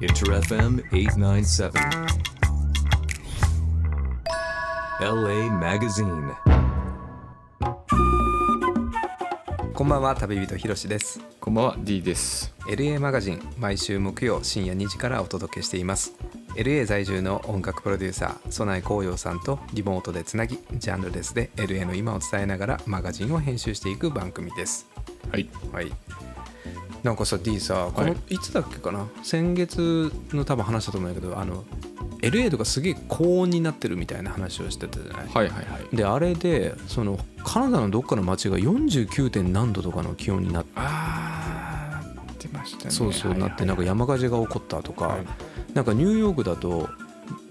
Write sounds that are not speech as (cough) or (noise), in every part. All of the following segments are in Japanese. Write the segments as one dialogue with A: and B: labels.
A: Inter FM 897. LA Magazine.
B: こんばんは旅人ひろしです
C: こんばんは D です。
B: LA マガジン毎週木曜深夜2時からお届けしています LA 在住の音楽プロデューサー曽内光陽さんとリモートでつなぎジャンルレスで LA の今を伝えながらマガジンを編集していく番組です
C: はい。
B: はいなんかさ D さこの、
C: はい
B: い、つだっけかな？先月の多分話したと思うんだけどあの LA とかすげえ高温になってるみたいな話をしてたじゃない、
C: はいはいはい。
B: であれでそのカナダのどっかの町が 49. 点何度とかの気温になって
C: あー、出ましたね。
B: そうそう
C: はいはい
B: なってなんか山火事が起こったとか、
C: はい
B: なんかニューヨークだと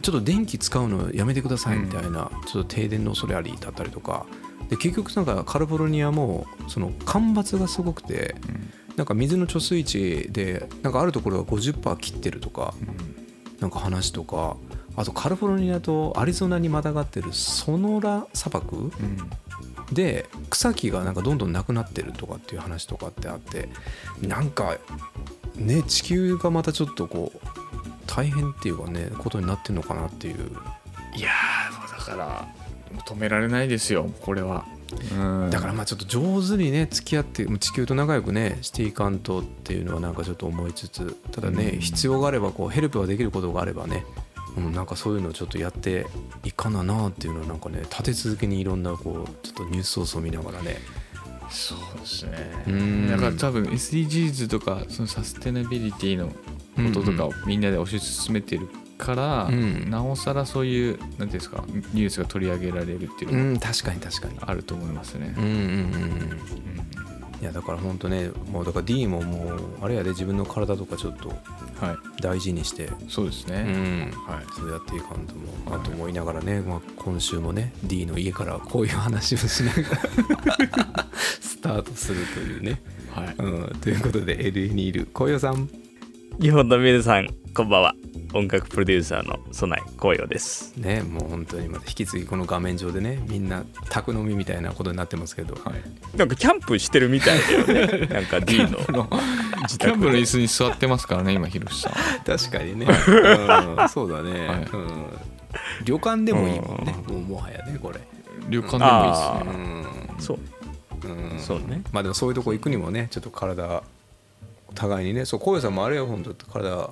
B: ちょっと電気使うのやめてくださいみたいな、ちょっと停電の恐れありだったりとかで結局なんかカリフォルニアもその干ばつがすごくてなんか水の貯水池でなんかあるところが50%切ってるとかなんか話とかあとカリフォルニアとアリゾナにまたがってるソノラ砂漠。で草木がなんかどんどんなくなってるとかっていう話とかってあってなんかね地球がまたちょっとこう大変っていうかねことになってるのかなっていう
C: いやだから、止められないですよ、これは。うん。
B: だからまあちょっと上手にね付き合って地球と仲良くねしていかんとっていうのはなんかちょっと思いつつただね
C: うん
B: 必要があればこうヘルプができることがあればねうん、なんかそういうのをちょっとやっていかななっていうのはなんかね立て続けにいろんなこうちょっとニュースソースを見ながらね
C: そうですね
B: うん。
C: だから多分 SDGs とか、そのサステナビリティのこととかをみんなで推し進めてるから、
B: うん
C: なおさらそういう、なんていうんですか、ニュースが取り上げられるっていう
B: う
C: のが
B: ん確かに確かに
C: あると思いますね
B: うん。うんうんうん
C: うん
B: いやだから本当ねもうだから D ももうあれやで自分の体とかちょっと
C: はい。
B: 大事にして、う
C: そうですね。
B: ん、
C: はい。
B: そうやっていかんともあと思いながらね、まあ、今週もね D の家からこういう話をしながら (laughs) スタートするというね、
C: はい。
B: うん、ということで LA にいる紅葉さん
D: 日本の皆さんこんばんは。音楽プロデューサーの曽内光陽です。
B: ねもう本当にまた引き継ぎこの画面上でねみんな宅飲みみたいなことになってますけど、
C: はい。
D: なんかキャンプしてるみたいだよね。(laughs) なんか D の。自宅
C: キャンプの
D: で
C: 椅子に座ってますからね、今、ひろしさん。
B: 確かにね、うん、そうだね、
C: はい。
B: うん、旅館でもいいもんね、もうもはやねこれ、
C: 旅館でもいいです
D: あ
C: ね。
B: うん。
D: そう。
B: うん。
D: そうね。
B: まあでもそういうとこ行くにもねちょっと体互いにね。そう小遊さんもあれよ本当体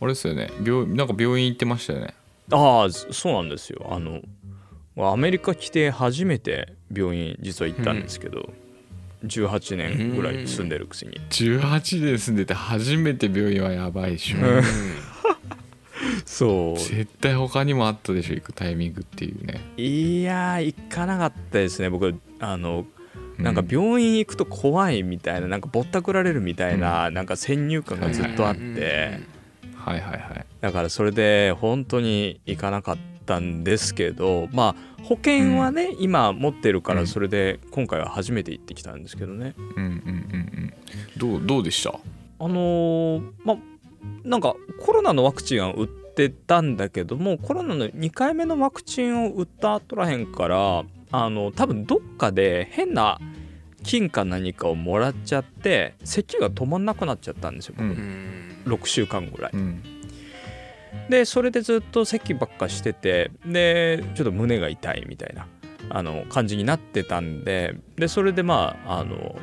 C: あれですよね。病なんか病院行ってましたよね。
D: ああそうなんですよ。あのアメリカ来て初めて病院実は行ったんですけど、18年ぐらい住んでるくせに、
C: 18で住んでて初めて病院はやばいでしょ、
D: うん。(laughs) そう。
C: 絶対他にもあったでしょ行くタイミングっていうね。
D: いやー行かなかったですね。僕あのなんか病院行くと怖いみたいななんかぼったくられるみたいな、なんか先入観がずっとあって、
C: はいはいはい
D: だからそれで本当に行かなかったんですけどまあ保険はね、今持ってるか
C: うん。
D: らそれで今回は初めて行ってきたんですけどね、
C: うんうんうんうん。どうどうでした？
D: あのーまあなんかコロナのワクチンは打ってたんだけどもコロナの2回目のワクチンを打った後らへんからあの多分どっかで変な菌か何かをもらっちゃって咳が止まんなくなっちゃったんですよ、
C: うん
B: うん。
D: 6週間ぐらい。
C: うん。
D: でそれでずっと咳ばっかしててでちょっと胸が痛いみたいなあの感じになってたんででそれでまああの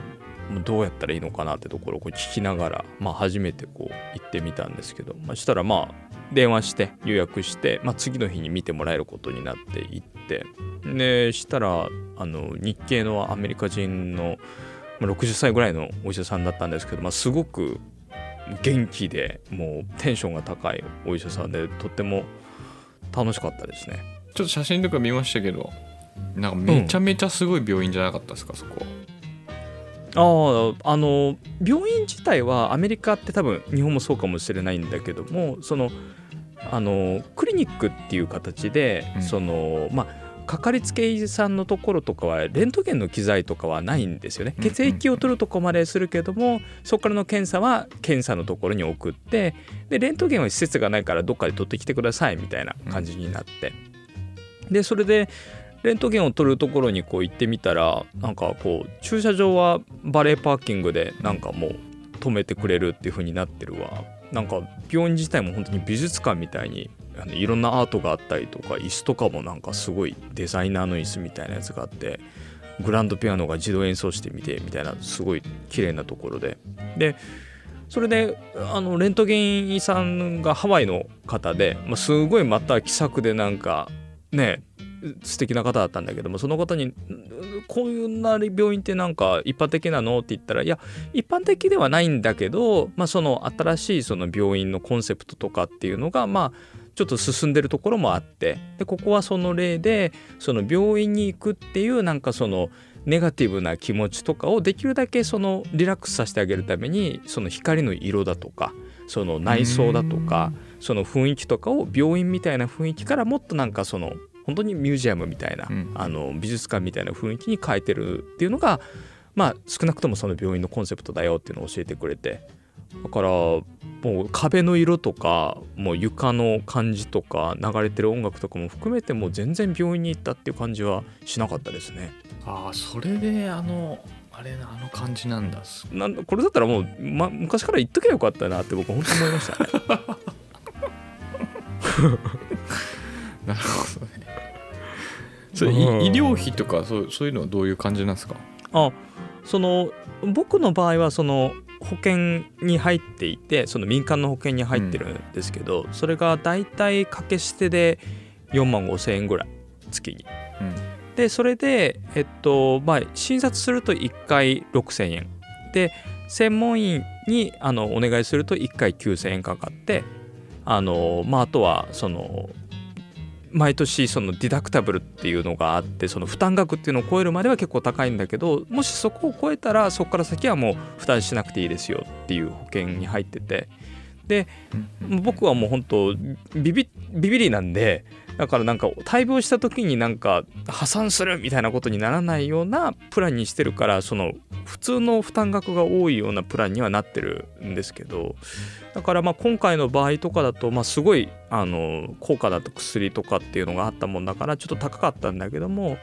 D: どうやったらいいのかなってところをこう聞きながら、まあ、初めてこう行ってみたんですけど、まあ、したらまあ電話して予約して、まあ、次の日に見てもらえることになって行って。でしたらあの日系のアメリカ人のまあ60歳ぐらいのお医者さんだったんですけど、まあ、すごく元気でもうテンションが高いお医者さんでとっても楽しかったですね。
C: ちょっと写真とか見ましたけどなんかめちゃめちゃすごい病院じゃなかったですか、そこ
D: あああの病院自体はアメリカって多分日本もそうかもしれないんだけどもそのあのクリニックっていう形で、
C: うん。
D: そのまあかかりつけ医さんのところとかはレントゲンの機材とかはないんですよね。血液を取るとこまでするけどもそこからの検査は検査のところに送ってでレントゲンは施設がないからどっかで取ってきてくださいみたいな感じになって、でそれでレントゲンを取るところにこう行ってみたらなんかこう駐車場はバレーパーキングでなんかもう止めてくれるっていう風になってるわなんか病院自体も本当に美術館みたいにあのいろんなアートがあったりとか椅子とかもなんかすごいデザイナーの椅子みたいなやつがあってグランドピアノが自動演奏してみてみたいなすごい綺麗なところで。でそれであのレントゲンさんがハワイの方で、まあ、すごいまた気さくでなんかね素敵な方だったんだけどもその方に「こういうな病院ってなんか一般的なの?」って言ったら「いや一般的ではないんだけど、まあ、その新しいその病院のコンセプトとかっていうのがまあちょっと進んでるところもあってでここはその例でその病院に行くっていうなんかそのネガティブな気持ちとかをできるだけそのリラックスさせてあげるためにその光の色だとかその内装だとかその雰囲気とかを病院みたいな雰囲気からもっとなんかその本当にミュージアムみたいな、
C: うん
D: あの美術館みたいな雰囲気に変えてるっていうのがまあ少なくともその病院のコンセプトだよっていうのを教えてくれてだからもう壁の色とかもう床の感じとか流れてる音楽とかも含めてもう全然病院に行ったっていう感じはしなかったですね。
C: ああそれであのあれなあの感じなんだす
D: なんこれだったらもう、ま、昔から言っときゃよかったなって僕本当に思いましたね。(laughs)
C: なるほどねそれ医療費とかそうそういうのはどういう感じなんですか？
D: あその僕の場合はその保険に入っていてその民間の保険に入ってるんですけど、それがだいたい掛け捨てで4万5千円ぐらい月に。
C: うん。
D: でそれでえっとまあ診察すると1回6,000円。で専門医にあのお願いすると1回9,000円かかってあのまああとはその毎年そのディダクタブルっていうのがあってその負担額っていうのを超えるまでは結構高いんだけどもしそこを超えたらそこから先はもう負担しなくていいですよっていう保険に入ってて。で
C: うん。
D: 僕はもう本当ビビビビリなんでだからなんか大病した時になんか破産するみたいなことにならないようなプランにしてるからその普通の負担額が多いようなプランにはなってるんですけどだからまあ今回の場合とかだとまあすごいあの効果だと薬とかっていうのがあったもんだからちょっと高かったんだけども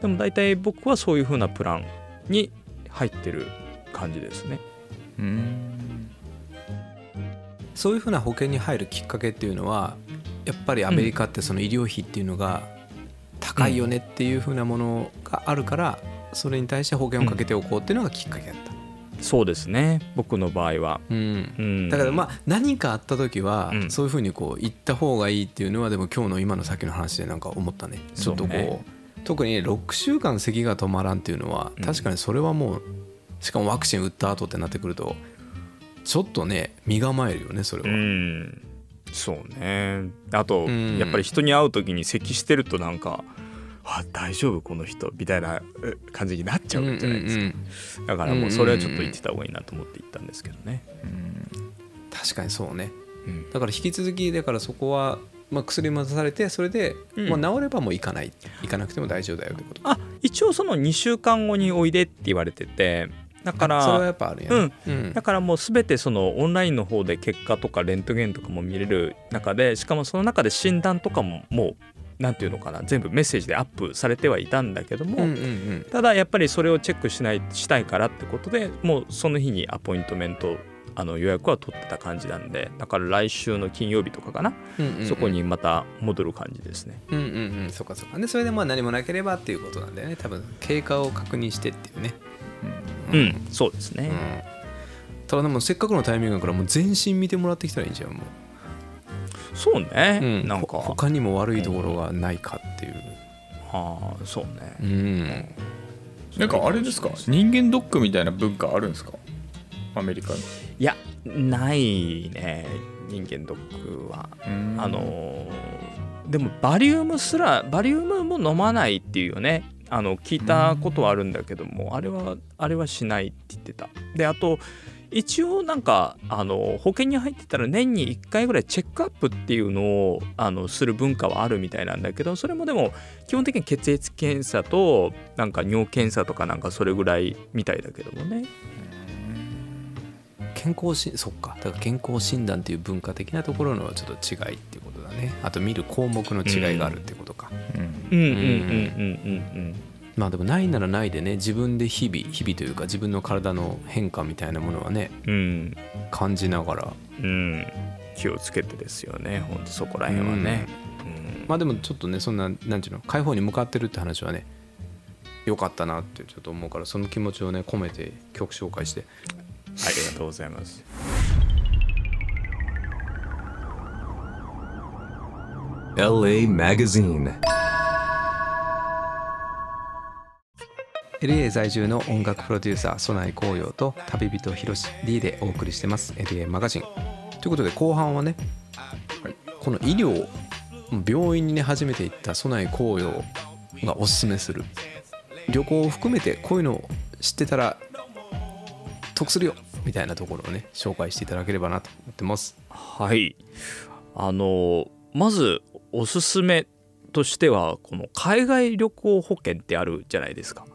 D: でも大体僕はそういう風なプランに入ってる感じですね。
C: うん
B: そういうふうな保険に入るきっかけっていうのはやっぱりアメリカってその医療費っていうのが高いよねっていうふうなものがあるからそれに対して保険をかけておこうっていうのがきっかけだった。
D: そうですね。僕の場合は。
B: うん。
D: うん、
B: だからまあ何かあった時は
D: うん。
B: そういうふうにこう言った方がいいっていうのはでも今日の今の先の話でなんか思ったね。ちょっとこ
D: そうね
B: う特に6週間咳が止まらんっていうのは
D: うん。
B: 確かにそれはもうしかもワクチン打った後ってなってくるとちょっとね身構えるよねそれ
D: う
B: は。
D: んそうね。あと、
B: うん。
D: やっぱり人に会う時に咳してるとなんか「あ大丈夫この人」みたいなえ感じになっちゃうじゃないですか、
B: うんうんうん。
D: だからもうそれはちょっと言ってた方がいいなと思って言ったんですけどね、
B: 確かにそうね。
D: うん。
B: だから引き続きだからそこは、まあ、薬も出されてそれで、
D: うん。
B: まあ、治ればもう行かない。行かなくても大丈夫だよってこと。
D: あ一応その2週間後においでって言われててだか
B: それはや
D: ら
B: っぱあるんやね、うん。
D: だからもう全てそのオンラインの方で結果とかレントゲンとかも見れる中でしかもその中で診断とかももうなんていうのかな全部メッセージでアップされてはいたんだけども、
B: うんうんうん。
D: ただやっぱりそれをチェックしないしたいからってことでもうその日にアポイントメントあの予約は取ってた感じなんでだから来週の金曜日とかかな、
B: うんうんうん。
D: そこにまた戻る感じですね。
B: うんうんうん。そっかそっか。でそれでまあ何もなければっていうことなんだよね。多分経過を確認してっていうね
D: うん、そうですね、
B: うん。ただでもせっかくのタイミングだからもう全身見てもらってきたらいいんじゃんも
D: そうね、
B: う、うん、
D: なんか。
B: ほ他にも悪いところがないかっていう。
D: ああそうね。
B: うん。
C: なんかあれですか？人間ドックみたいな文化あるんですか？アメリカに
D: いやないね。人間ドックは。
C: うん。
D: あのーでもバリウムすらバリウムも飲まないっていうよねあの聞いたことはあるんだけどもあれはあれはしないって言ってた。であと一応なんかあの保険に入ってたら年に1回ぐらいチェックアップっていうのをあのする文化はあるみたいなんだけどそれもでも基本的に血液検査となんか尿検査とかなんかそれぐらいみたいだけどもね。
B: 健康しそっか。だから健康診断っていう文化的なところのちょっと違いっていうことだね。あと見る項目の違いがあるってことか、
C: うん。
D: うん。うん。うん。うん。うん。
B: まあでもないならないでね自分で日々日々というか自分の体の変化みたいなものはね
D: うん。うん
B: 感じながら
D: うん。気をつけてですよね。本当そこら辺はね、うん。
B: まあでもちょっとねそんななんていうの解放に向かってるって話はね良かったなってちょっと思うからその気持ちをね込めて曲紹介して
D: ありがとうございます。
A: LA Magazine.
B: LA 在住の音楽プロデューサーソナイ紅葉と旅人ひろし D でお送りしてます LA マガジンということで後半はね、この医療病院にね初めて行ったソナイ紅葉がおすすめする旅行を含めてこういうのを知ってたら得するよみたいなところをね紹介していただければなと思ってます。
D: はい。あのまずおすすめとしてはこの海外旅行保険ってあるじゃないですか、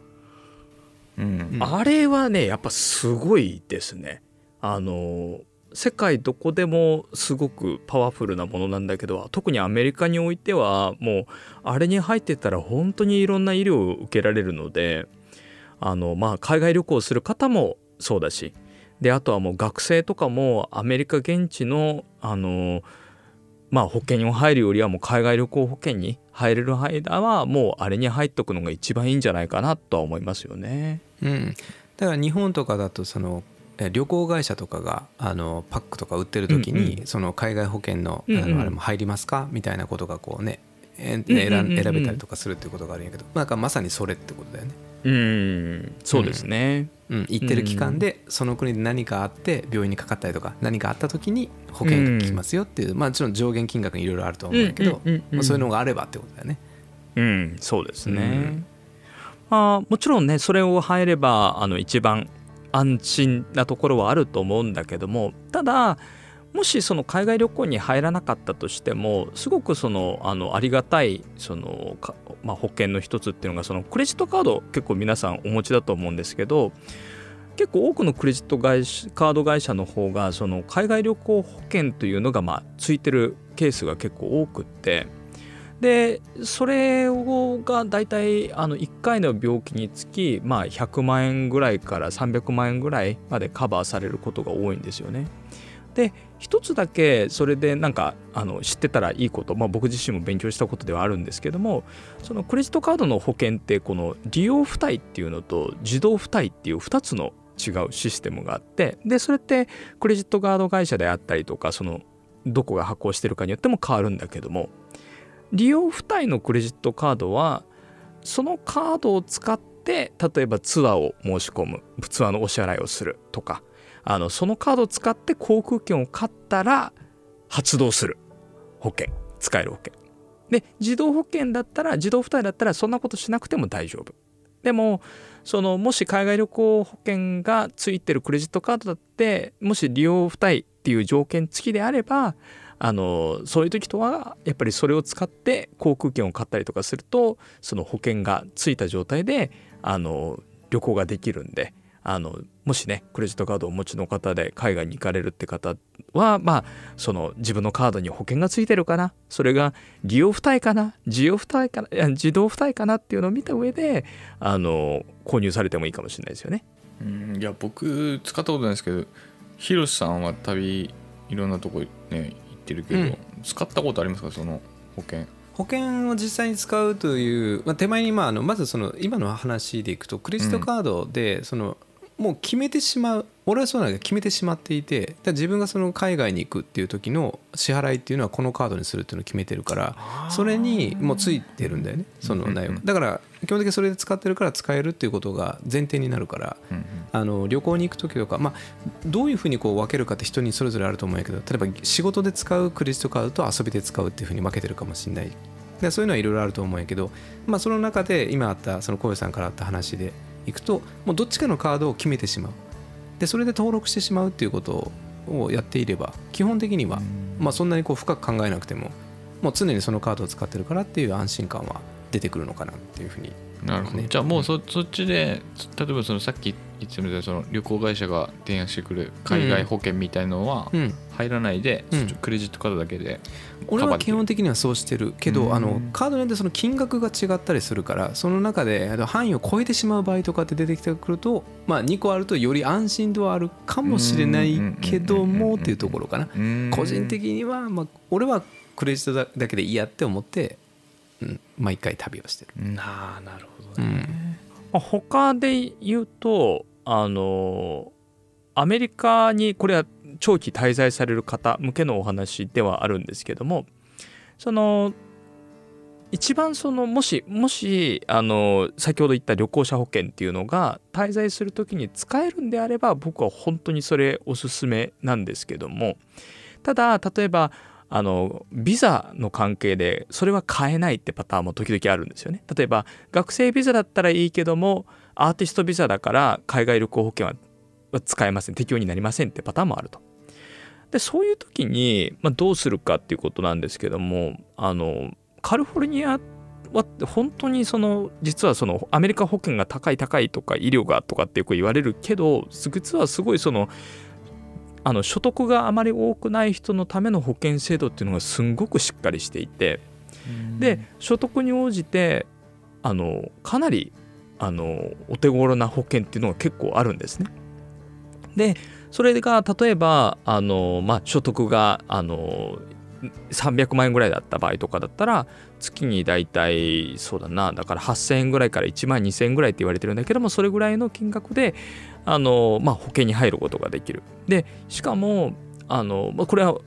C: うん。
D: あれはねやっぱすごいですね。あの世界どこでもすごくパワフルなものなんだけど特にアメリカにおいてはもうあれに入ってたら本当にいろんな医療を受けられるのであのまあ海外旅行する方もそうだしであとはもう学生とかもアメリカ現地のあのまあ保険に入るよりはもう海外旅行保険に入れる間はもうあれに入っとくのが一番いいんじゃないかなとは思いますよね。
B: うんだから日本とかだとそのえ旅行会社とかがあのパックとか売ってる時に、
D: うん
B: その海外保険の,、
D: うんうん
B: あのあれも入りますかみたいなことがこうね選べたりとかするっていうことがあるんやけど、なんかまさにそれってことだよね。
D: うん。そうですね。
B: うん、行ってる期間でその国で何かあって病院にかかったりとか何かあった時に保険が効きますよっていう、まあもちろん。上限金額いろいろあると思うん。だけど、まあそういうのがあればってことだよね。
D: うん、そうですね。まあ、もちろん。ねそれを入ればあの一番安心なところはあると思うん。だけどもただもしその海外旅行に入らなかったとしてもすごくそのあのありがたいその、まあ、保険の一つっていうのがそのクレジットカード結構皆さんお持ちだと思うんですけど結構多くのクレジット会社カード会社の方がその海外旅行保険というのがまあついてるケースが結構多くってでそれをが大体あの1回の病気につき、まあ、100万円ぐらいから300万円ぐらいまでカバーされることが多いんですよね。で一つだけそれでなんかあの知ってたらいいこと、まあ、僕自身も勉強したことではあるんですけどもそのクレジットカードの保険ってこの利用付帯っていうのと自動付帯っていう2つの違うシステムがあってでそれってクレジットカード会社であったりとかそのどこが発行してるかによっても変わるんだけども利用付帯のクレジットカードはそのカードを使って例えばツアーを申し込むツアーのお支払いをするとかあのそのカードを使って航空券を買ったら発動する。保険。使える保険。で自動保険だったら自動付帯だったらそんなことしなくても大丈夫。でもそのもし海外旅行保険がついてるクレジットカードだってもし利用付帯っていう条件付きであればあのそういう時とはやっぱりそれを使って航空券を買ったりとかするとその保険がついた状態であの旅行ができるんであのもしねクレジットカードをお持ちの方で海外に行かれるって方はまあその自分のカードに保険がついてるかな。それが利用付帯かな。自用付帯かな。自動付帯かなっていうのを見た上であの購入されてもいいかもしれないですよね。
C: うんいや僕使ったことないですけどヒロシさんは旅いろんなとこね行ってるけど、
B: うん。
C: 使ったことありますか？その保険。
B: 保険を実際に使うという、まあ、手前にまああのまずその今の話でいくとクレジットカードでその、もう決めてしまう俺はそうなんだけど決めてしまっていて自分がその海外に行くっていう時の支払いっていうのはこのカードにするっていうのを決めてるからそれにもうついてるんだよねその内容が。だから基本的にそれで使ってるから使えるっていうことが前提になるからあの旅行に行く時とか、まあ、どういうふうにこう分けるかって人にそれぞれあると思うんやけど例えば仕事で使うクレジットカードと遊びで使うっていうふうに分けてるかもしれない。でそういうのはいろいろあると思うんやけど、まあ、その中で今あったその小夜さんからあった話でいくともうどっちかのカードを決めてしまう。でそれで登録してしまうっていうことをやっていれば基本的には、まあ、そんなにこう深く考えなくてももう常にそのカードを使ってるからっていう安心感は出てくるのかなっていうふうに
C: なるほど、じゃあもうそそっちで例えばそのさっき言ってたみたいなその旅行会社が提案してくる海外保険みたいのは
B: うん。
C: 入らないで、
B: うん。
C: クレジットカードだけで
B: 俺は基本的にはそうしてる。け
C: うん。
B: どあのカードによってその金額が違ったりするからその中で範囲を超えてしまう場合とかって出てきてくるとまあ2個あるとより安心度はあるかもしれないけどもっていうところかな。個人的にはまあ俺はクレジットだけでいいやって思ってうん毎回旅をしてる。
C: なあなるほどね、
B: うん。
D: まあ他で言うとあのアメリカにこれは長期滞在される方向けのお話ではあるんですけどもその一番そのもしもしあの先ほど言った旅行者保険っていうのが滞在する時に使えるんであれば僕は本当にそれおすすめなんですけどもただ例えばあのビザの関係でそれは買えないってパターンも時々あるんですよね。例えば学生ビザだったらいいけどもアーティストビザだから海外旅行保険は使えません。適用になりませんってパターンもあると。でそういう時に、まあ、どうするかっていうことなんですけどもあのカリフォルニアは本当にその実はそのアメリカ保険が高い高いとか医療がとかってよく言われるけど実はすごいそのあの所得があまり多くない人のための保険制度っていうのがすんごくしっかりしていてで所得に応じてあのかなりあのお手頃な保険っていうのが結構あるんですね。でそれが例えばあの、まあ、所得があの300万円ぐらいだった場合とかだったら月に大体そうだなだから8000円ぐらいから1万2000円ぐらいって言われてるんだけどもそれぐらいの金額であの、まあ、保険に入ることができる。でしかもあの、まあ、これは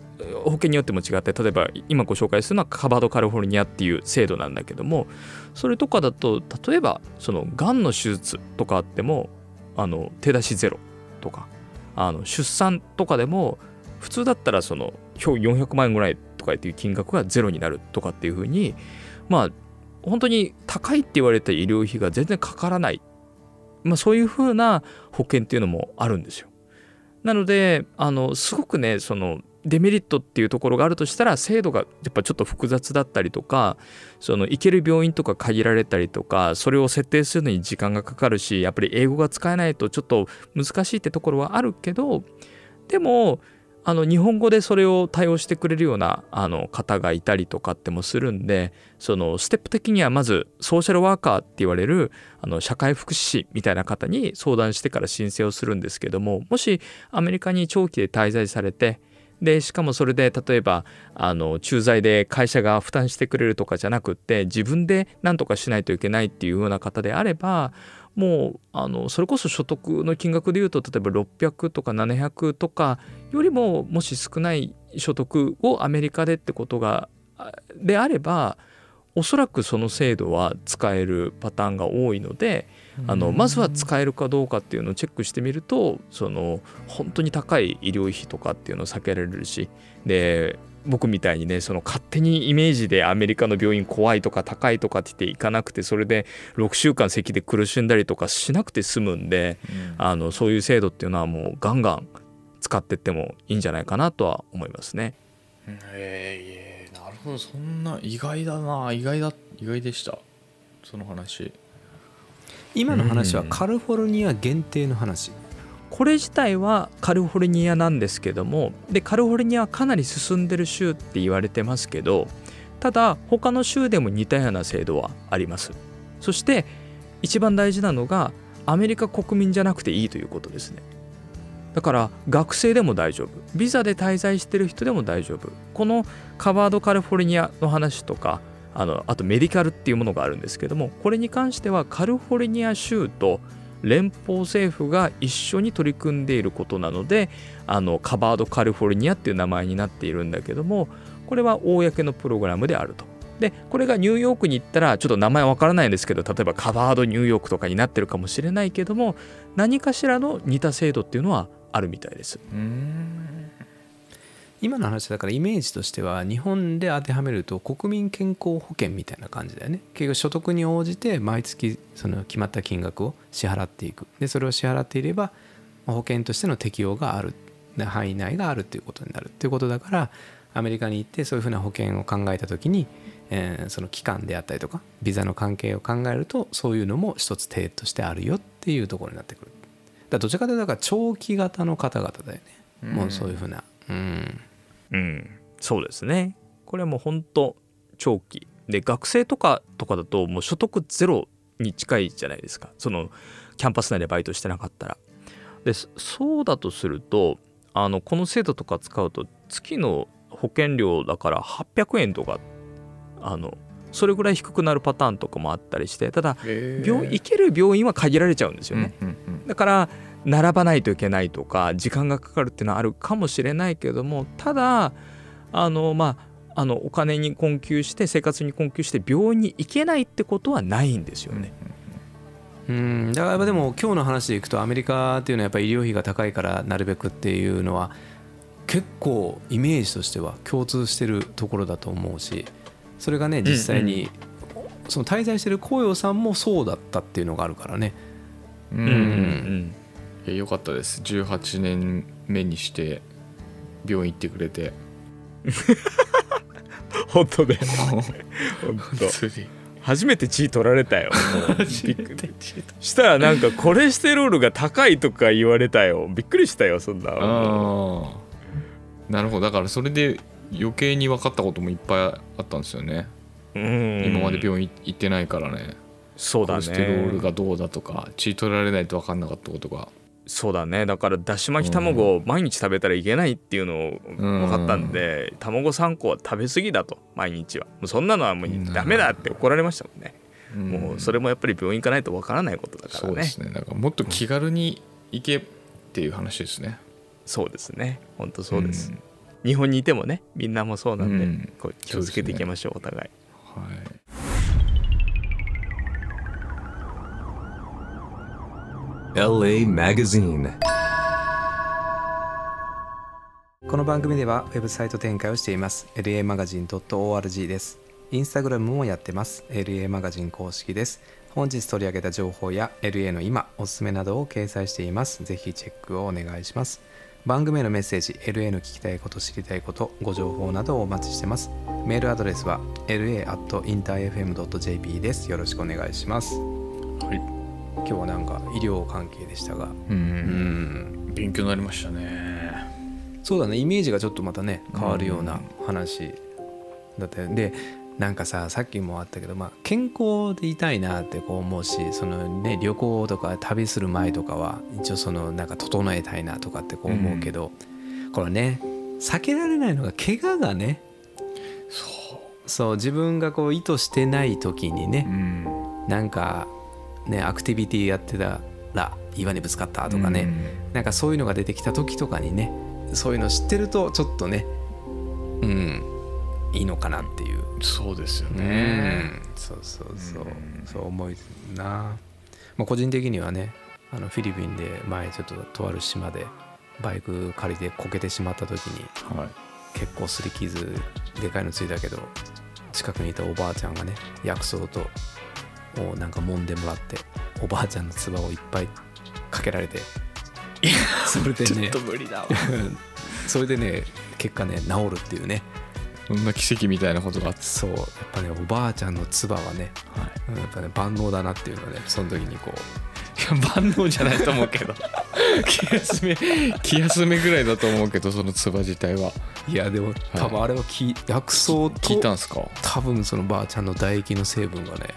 D: 保険によっても違って例えば今ご紹介するのはカバードカリフォルニアっていう制度なんだけどもそれとかだと例えばそのがんの手術とかあってもあの手出しゼロとかあの出産とかでも普通だったらその表400万円ぐらいとかっていう金額がゼロになるとかっていうふうにまあ本当に高いって言われた医療費が全然かからない、まあ、そういうふうな保険っていうのもあるんですよ。なのであのすごくねそのデメリットっていうところがあるとしたら制度がやっぱちょっと複雑だったりとかその行ける病院とか限られたりとかそれを設定するのに時間がかかるしやっぱり英語が使えないとちょっと難しいってところはあるけどでもあの日本語でそれを対応してくれるようなあの方がいたりとかってもするんでそのステップ的にはまずソーシャルワーカーって言われるあの社会福祉士みたいな方に相談してから申請をするんですけどももしアメリカに長期で滞在されてでしかもそれで例えばあの駐在で会社が負担してくれるとかじゃなくって自分で何とかしないといけないっていうような方であればもうあのそれこそ所得の金額でいうと例えば600とか700とかよりももし少ない所得をアメリカでってことがあであればおそらくその制度は使えるパターンが多いのであのまずは使えるかどうかっていうのをチェックしてみるとその本当に高い医療費とかっていうのを避けられるしで僕みたいにねその勝手にイメージでアメリカの病院怖いとか高いとかって言って行かなくてそれで6週間咳で苦しんだりとかしなくて済むんであのそういう制度っていうのはもうガンガン使ってってもいいんじゃないかなとは思いますね。
C: ええなるほどそんな意外だな。意外だ意外でした。その話。
B: 今の話はカリフォルニア限定の話
D: これ自体はカリフォルニアなんですけどもでカリフォルニアはかなり進んでる州って言われてますけどただ他の州でも似たような制度はあります。そして一番大事なのがアメリカ国民じゃなくていいということですね。だから学生でも大丈夫。ビザで滞在してる人でも大丈夫。このカバードカリフォルニアの話とかあのあとメディカルっていうものがあるんですけどもこれに関してはカリフォルニア州と連邦政府が一緒に取り組んでいることなのであのカバードカリフォルニアっていう名前になっているんだけどもこれは公のプログラムであると。でこれがニューヨークに行ったらちょっと名前わからないんですけど例えばカバードニューヨークとかになってるかもしれないけども何かしらの似た制度っていうのはあるみたいです。
C: うん
B: 今の話だからイメージとしては日本で当てはめると国民健康保険みたいな感じだよね。結局所得に応じて毎月その決まった金額を支払っていく。でそれを支払っていればまあ保険としての適用がある。で範囲内があるっていうことになるっていうことだからアメリカに行ってそういうふうな保険を考えた時にえーその期間であったりとかビザの関係を考えるとそういうのも一つ手としてあるよっていうところになってくる。だどちらかというとだから長期型の方々だよね、もうそういうふうな。うん
D: うん、そうですね。これはもう本当長期で学生とかとかだともう所得ゼロに近いじゃないですかそのキャンパス内でバイトしてなかったら。でそそうだとするとあのこの制度とか使うと月の保険料だから800円とかあのそれぐらい低くなるパターンとかもあったりしてただ病行ける病院は限られちゃうんですよね。だから並ばないといけないとか時間がかかるっていうのはあるかもしれないけどもただあのまああのお金に困窮して生活に困窮して病院に行けないってことはないんですよね。
B: うんだからやっぱでも今日の話でいくとアメリカっていうのはやっぱり医療費が高いからなるべくっていうのは結構イメージとしては共通してるところだと思うしそれがね実際にその滞在してる紅葉さんもそうだったっていうのがあるからね。
C: うん
B: うん
C: いやよかったです。18年目にして病院行ってくれて。(laughs)
D: 本当で
C: 本
D: 本
C: 当。に
D: 初めて血取られた。よ。したらなんかコレステロールが高いとか言われたよ。びっくりしたよそんな。
C: なるほど。だからそれで余計に分かったこともいっぱいあったんですよね、
D: うん。
C: 今まで病院行ってないからね。
D: そうだね。
C: コレステロールがどうだとか血取られないと分かんなかったことが
D: そうだね。だからだし巻き卵を毎日食べたらいけないっていうのを分かったんで、卵3個は食べ過ぎだと毎日は。もうそんなのはもうダメだって怒られましたもんね、もうそれもやっぱり病院行かないと分からないことだからね。
C: そうですね。だからもっと気軽に行けっていう話ですね、
D: そうですね。本当そうです、
C: ん。
D: 日本にいてもねみんなもそうなんで、
C: うん。
D: こう気をつけていきましょうお互い。
C: はい
A: LA Magazine.
B: この番組ではウェブサイト展開をしています。LA マガジン .org です。インスタグラムもやってます。LA マガジン公式です。本日取り上げた情報や LA の今おすすめなどを掲載しています。ぜひチェックをお願いします。番組へのメッセージ LA の聞きたいこと知りたいことご情報などをお待ちしてます。メールアドレスは la.interfm.jp です。よろしくお願いします。
C: はい
B: 今日はなんか医療関係でしたが。
C: う
B: うん。ん
C: 勉強になりましたね。
B: そうだね。イメージがちょっとまたね変わるような話だったよ。でなんかささっきもあったけど、まあ、健康でいたいなってこう思うしその、ね、旅行とか旅する前とかは一応そのなんか整えたいなとかってこう思うけど、これね避けられないのが怪我がね
C: そう。
B: そう自分がこう意図してない時にね
C: うん。
B: なんかねアクティビティやってたら岩にぶつかったとかね、なんかそういうのが出てきた時とかにねそういうの知ってるとちょっとねうんいいのかなっていう。
C: うんそうですよ
B: う
C: ね
B: ん。そうそうそう。
C: うん。
B: そう思いな、まあ、個人的にはねあのフィリピンで前ちょっととある島でバイク借りてこけてしまった時に
C: はい。
B: 結構すり傷でかいのついたけど近くにいたおばあちゃんがね薬草とをなんか揉んでもらっておばあちゃんの唾をいっぱいかけられてそれでね
C: 無理だわ。(laughs)
B: それでね結果ね治るっていうね。
C: そんな奇跡みたいなことがあって。
B: そうやっぱねおばあちゃんの唾はね
C: はい。
B: うんやっぱね万能だなっていうのはねその時にこう
C: 万能じゃないと思うけど。(laughs) 気休め気休めぐらいだと思うけどその唾自体は。い
B: やでも多分あれはき、薬草と
C: 聞いたんすか？
B: 多分そのばあちゃんの唾液の成分がね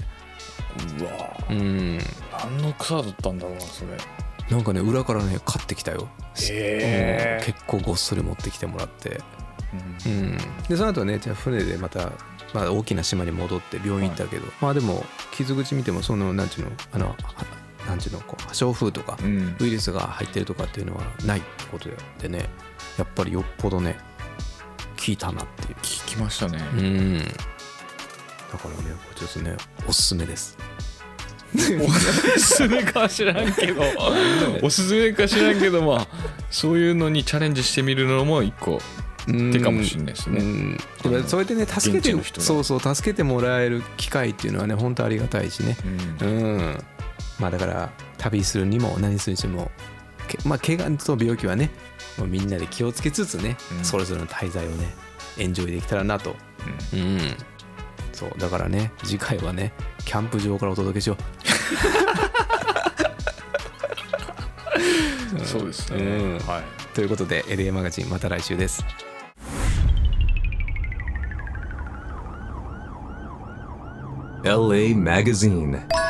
C: うわ。
B: うん。
C: 何の草だったんだろうなそれ。
B: なんかね裏からね買ってきたよ。
C: へ
B: うん。結構ごっそり持ってきてもらって。
C: うん。
B: うん。でその後ねじゃあ船でまた、まあ、大きな島に戻って病院行ったけど、まあでも傷口見てもそのなんちゅうのあのはなんちゅうのこう破傷風とか
C: うん。
B: ウイルスが入ってるとかっていうのはないってことでね。やっぱりよっぽどね効いたなっていう。
C: 聞きましたね。
B: うんだからねちょっとねおすすめです。
C: おすすめかは知らんけど。おすすめか知らんけどまあそういうのにチャレンジしてみるのも一個手かもしれないですね。
B: それでね助けて
C: 現地の人が。
B: そうそう助けてもらえる機会っていうのはね本当ありがたいしね。
C: うん。
B: うん。まあだから旅するにも何するにしてもけまあ怪我と病気はねもうみんなで気をつけつつね、
C: うん。
B: それぞれの滞在をねエンジョイできたらなと。うんそうだからね次回はねキャンプ場からお届けしよ (laughs)
C: そうです
B: う、
C: ね、
B: うん。
D: はい。
B: ということで LA マガジンまた来週です。
A: LA Magazine.